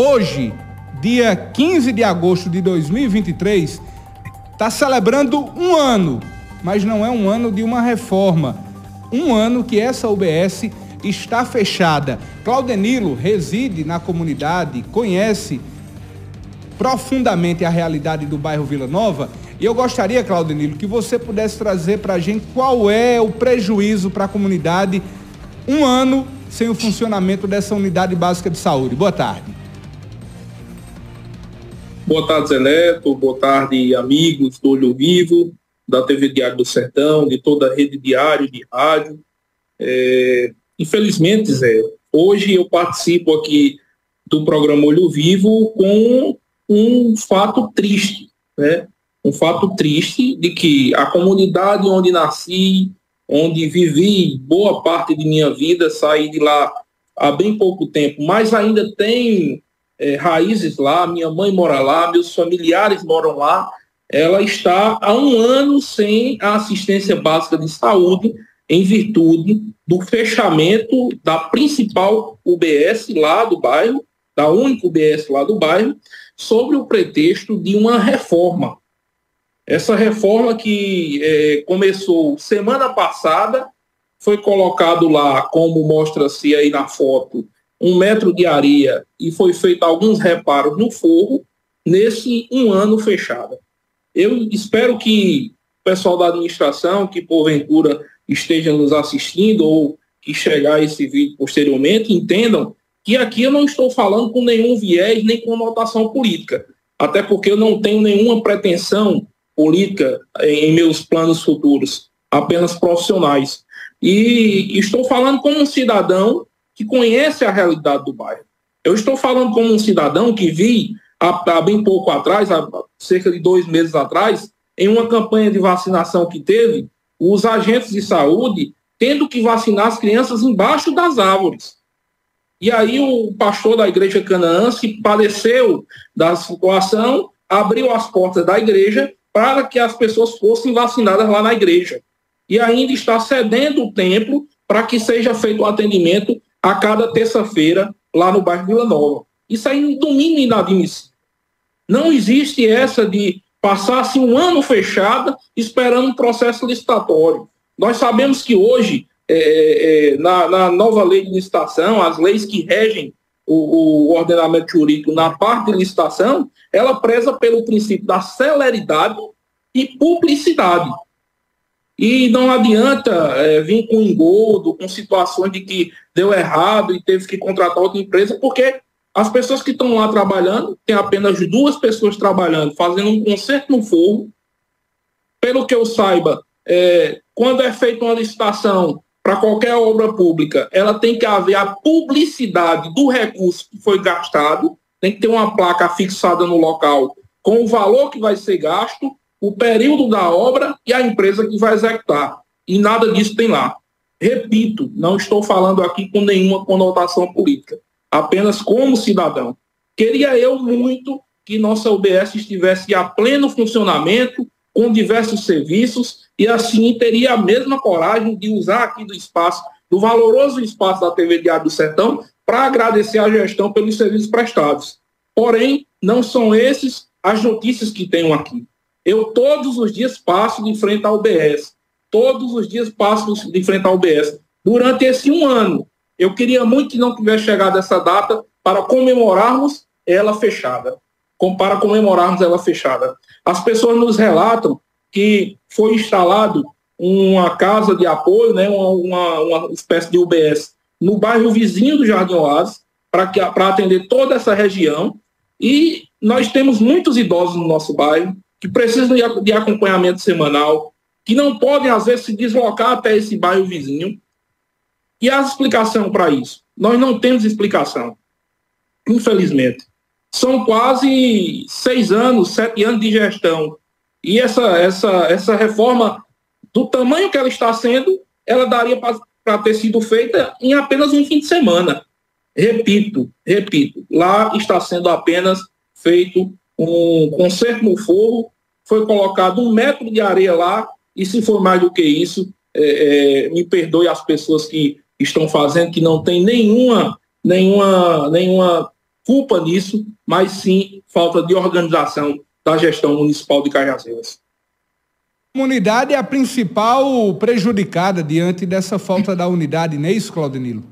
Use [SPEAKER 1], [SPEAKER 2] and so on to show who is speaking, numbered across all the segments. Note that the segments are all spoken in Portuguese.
[SPEAKER 1] hoje, dia 15 de agosto de 2023, está celebrando um ano, mas não é um ano de uma reforma. Um ano que essa UBS está fechada. Claudenilo reside na comunidade, conhece profundamente a realidade do bairro Vila Nova. E eu gostaria, Claudenilo, que você pudesse trazer para a gente qual é o prejuízo para a comunidade um ano sem o funcionamento dessa unidade básica de saúde. Boa tarde.
[SPEAKER 2] Boa tarde, Zé Neto. Boa tarde, amigos do Olho Vivo, da TV Diário do Sertão, de toda a rede diário de rádio. É, infelizmente, Zé, hoje eu participo aqui do programa Olho Vivo com um fato triste, né? Um fato triste de que a comunidade onde nasci, onde vivi boa parte de minha vida, saí de lá há bem pouco tempo, mas ainda tem é, raízes lá, minha mãe mora lá, meus familiares moram lá, ela está há um ano sem a assistência básica de saúde em virtude do fechamento da principal UBS lá do bairro, da única UBS lá do bairro, sobre o pretexto de uma reforma. Essa reforma que é, começou semana passada, foi colocado lá, como mostra-se aí na foto, um metro de areia e foi feito alguns reparos no forro nesse um ano fechado. Eu espero que o pessoal da administração, que porventura esteja nos assistindo ou que chegar esse vídeo posteriormente, entendam que aqui eu não estou falando com nenhum viés nem conotação política, até porque eu não tenho nenhuma pretensão política em meus planos futuros, apenas profissionais. E estou falando como um cidadão que conhece a realidade do bairro. Eu estou falando como um cidadão que vi há, há bem pouco atrás, há cerca de dois meses atrás, em uma campanha de vacinação que teve, os agentes de saúde tendo que vacinar as crianças embaixo das árvores. E aí o pastor da igreja Canaã se padeceu da situação, abriu as portas da igreja para que as pessoas fossem vacinadas lá na igreja. E ainda está cedendo o templo para que seja feito o atendimento a cada terça-feira lá no bairro Vila Nova. Isso aí um domínio inadmissível. Não existe essa de passar-se um ano fechado esperando um processo licitatório. Nós sabemos que hoje, é, é, é, na, na, nova lei de licitação, as leis que regem o, o, ordenamento jurídico na parte de licitação, ela preza pelo princípio da celeridade e publicidade. E não adianta é, vir com engodo, com situações de que deu errado e teve que contratar outra empresa, porque as pessoas que estão lá trabalhando, tem apenas duas pessoas trabalhando, fazendo um conserto no fogo. Pelo que eu saiba, é, quando é feita uma licitação para qualquer obra pública, ela tem que haver a publicidade do recurso que foi gastado, tem que ter uma placa fixada no local com o valor que vai ser gasto o período da obra e a empresa que vai executar. E nada disso tem lá. Repito, não estou falando aqui com nenhuma conotação política, apenas como cidadão. Queria eu muito que nossa UBS estivesse a pleno funcionamento, com diversos serviços, e assim teria a mesma coragem de usar aqui do espaço, do valoroso espaço da TV Diário do Sertão, para agradecer a gestão pelos serviços prestados. Porém, não são esses as notícias que tenho aqui. Eu todos os dias passo de frente ao UBS. Todos os dias passo de frente ao UBS. Durante esse um ano, eu queria muito que não tivesse chegado essa data para comemorarmos ela fechada. Para comemorarmos ela fechada. As pessoas nos relatam que foi instalado uma casa de apoio, né, uma, uma, uma espécie de UBS, no bairro vizinho do Jardim Oasis, para atender toda essa região. E nós temos muitos idosos no nosso bairro, que precisam de acompanhamento semanal, que não podem, às vezes, se deslocar até esse bairro vizinho. E a explicação para isso? Nós não temos explicação, infelizmente. São quase seis anos, sete anos de gestão. E essa, essa, essa reforma, do tamanho que ela está sendo, ela daria para ter sido feita em apenas um fim de semana. Repito, repito, lá está sendo apenas feito um concerto no forro, foi colocado um metro de areia lá, e se for mais do que isso, é, é, me perdoe as pessoas que estão fazendo, que não tem nenhuma, nenhuma, nenhuma culpa nisso, mas sim falta de organização da gestão municipal de Cajazeiras.
[SPEAKER 1] A comunidade é a principal prejudicada diante dessa falta da unidade, não é isso, Claudinilo?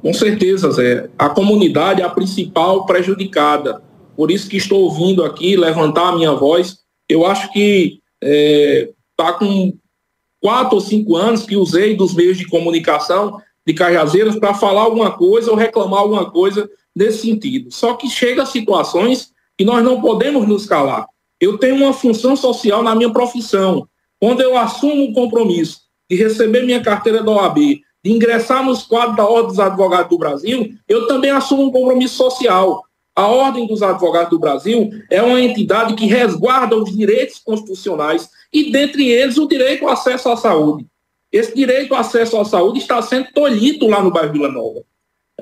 [SPEAKER 2] Com certeza, Zé. A comunidade é a principal prejudicada. Por isso que estou ouvindo aqui levantar a minha voz. Eu acho que está é, tá com quatro ou cinco anos que usei dos meios de comunicação de Cajazeiras para falar alguma coisa ou reclamar alguma coisa nesse sentido. Só que chega a situações que nós não podemos nos calar. Eu tenho uma função social na minha profissão. Quando eu assumo o compromisso de receber minha carteira da OAB, de ingressar nos quadros da Ordem dos Advogados do Brasil, eu também assumo um compromisso social. A Ordem dos Advogados do Brasil é uma entidade que resguarda os direitos constitucionais e, dentre eles, o direito ao acesso à saúde. Esse direito ao acesso à saúde está sendo tolhido lá no bairro Vila Nova.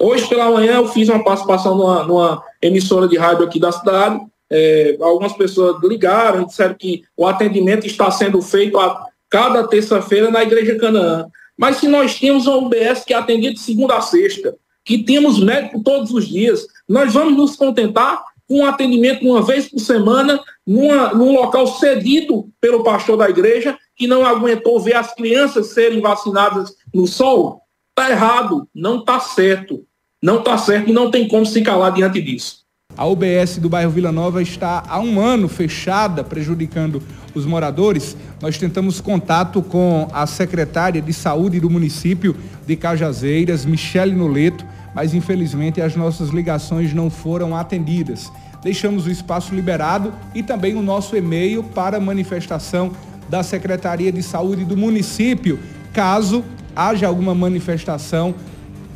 [SPEAKER 2] Hoje pela manhã eu fiz uma participação numa, numa emissora de rádio aqui da cidade. É, algumas pessoas ligaram e disseram que o atendimento está sendo feito a cada terça-feira na Igreja Canaã. Mas se nós tínhamos uma UBS que atendia de segunda a sexta, que temos médico todos os dias. Nós vamos nos contentar com um atendimento uma vez por semana numa, num local cedido pelo pastor da igreja que não aguentou ver as crianças serem vacinadas no sol? Está errado, não está certo. Não está certo e não tem como se calar diante disso.
[SPEAKER 1] A UBS do bairro Vila Nova está há um ano fechada, prejudicando os moradores. Nós tentamos contato com a secretária de saúde do município de Cajazeiras, Michele Noleto, mas infelizmente as nossas ligações não foram atendidas. Deixamos o espaço liberado e também o nosso e-mail para manifestação da Secretaria de Saúde do município, caso haja alguma manifestação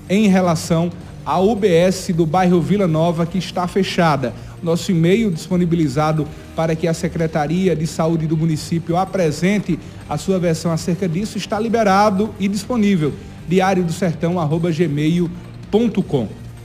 [SPEAKER 1] em relação à UBS do bairro Vila Nova que está fechada. Nosso e-mail disponibilizado para que a Secretaria de Saúde do município apresente a sua versão acerca disso está liberado e disponível. diário do sertão gmail.com com.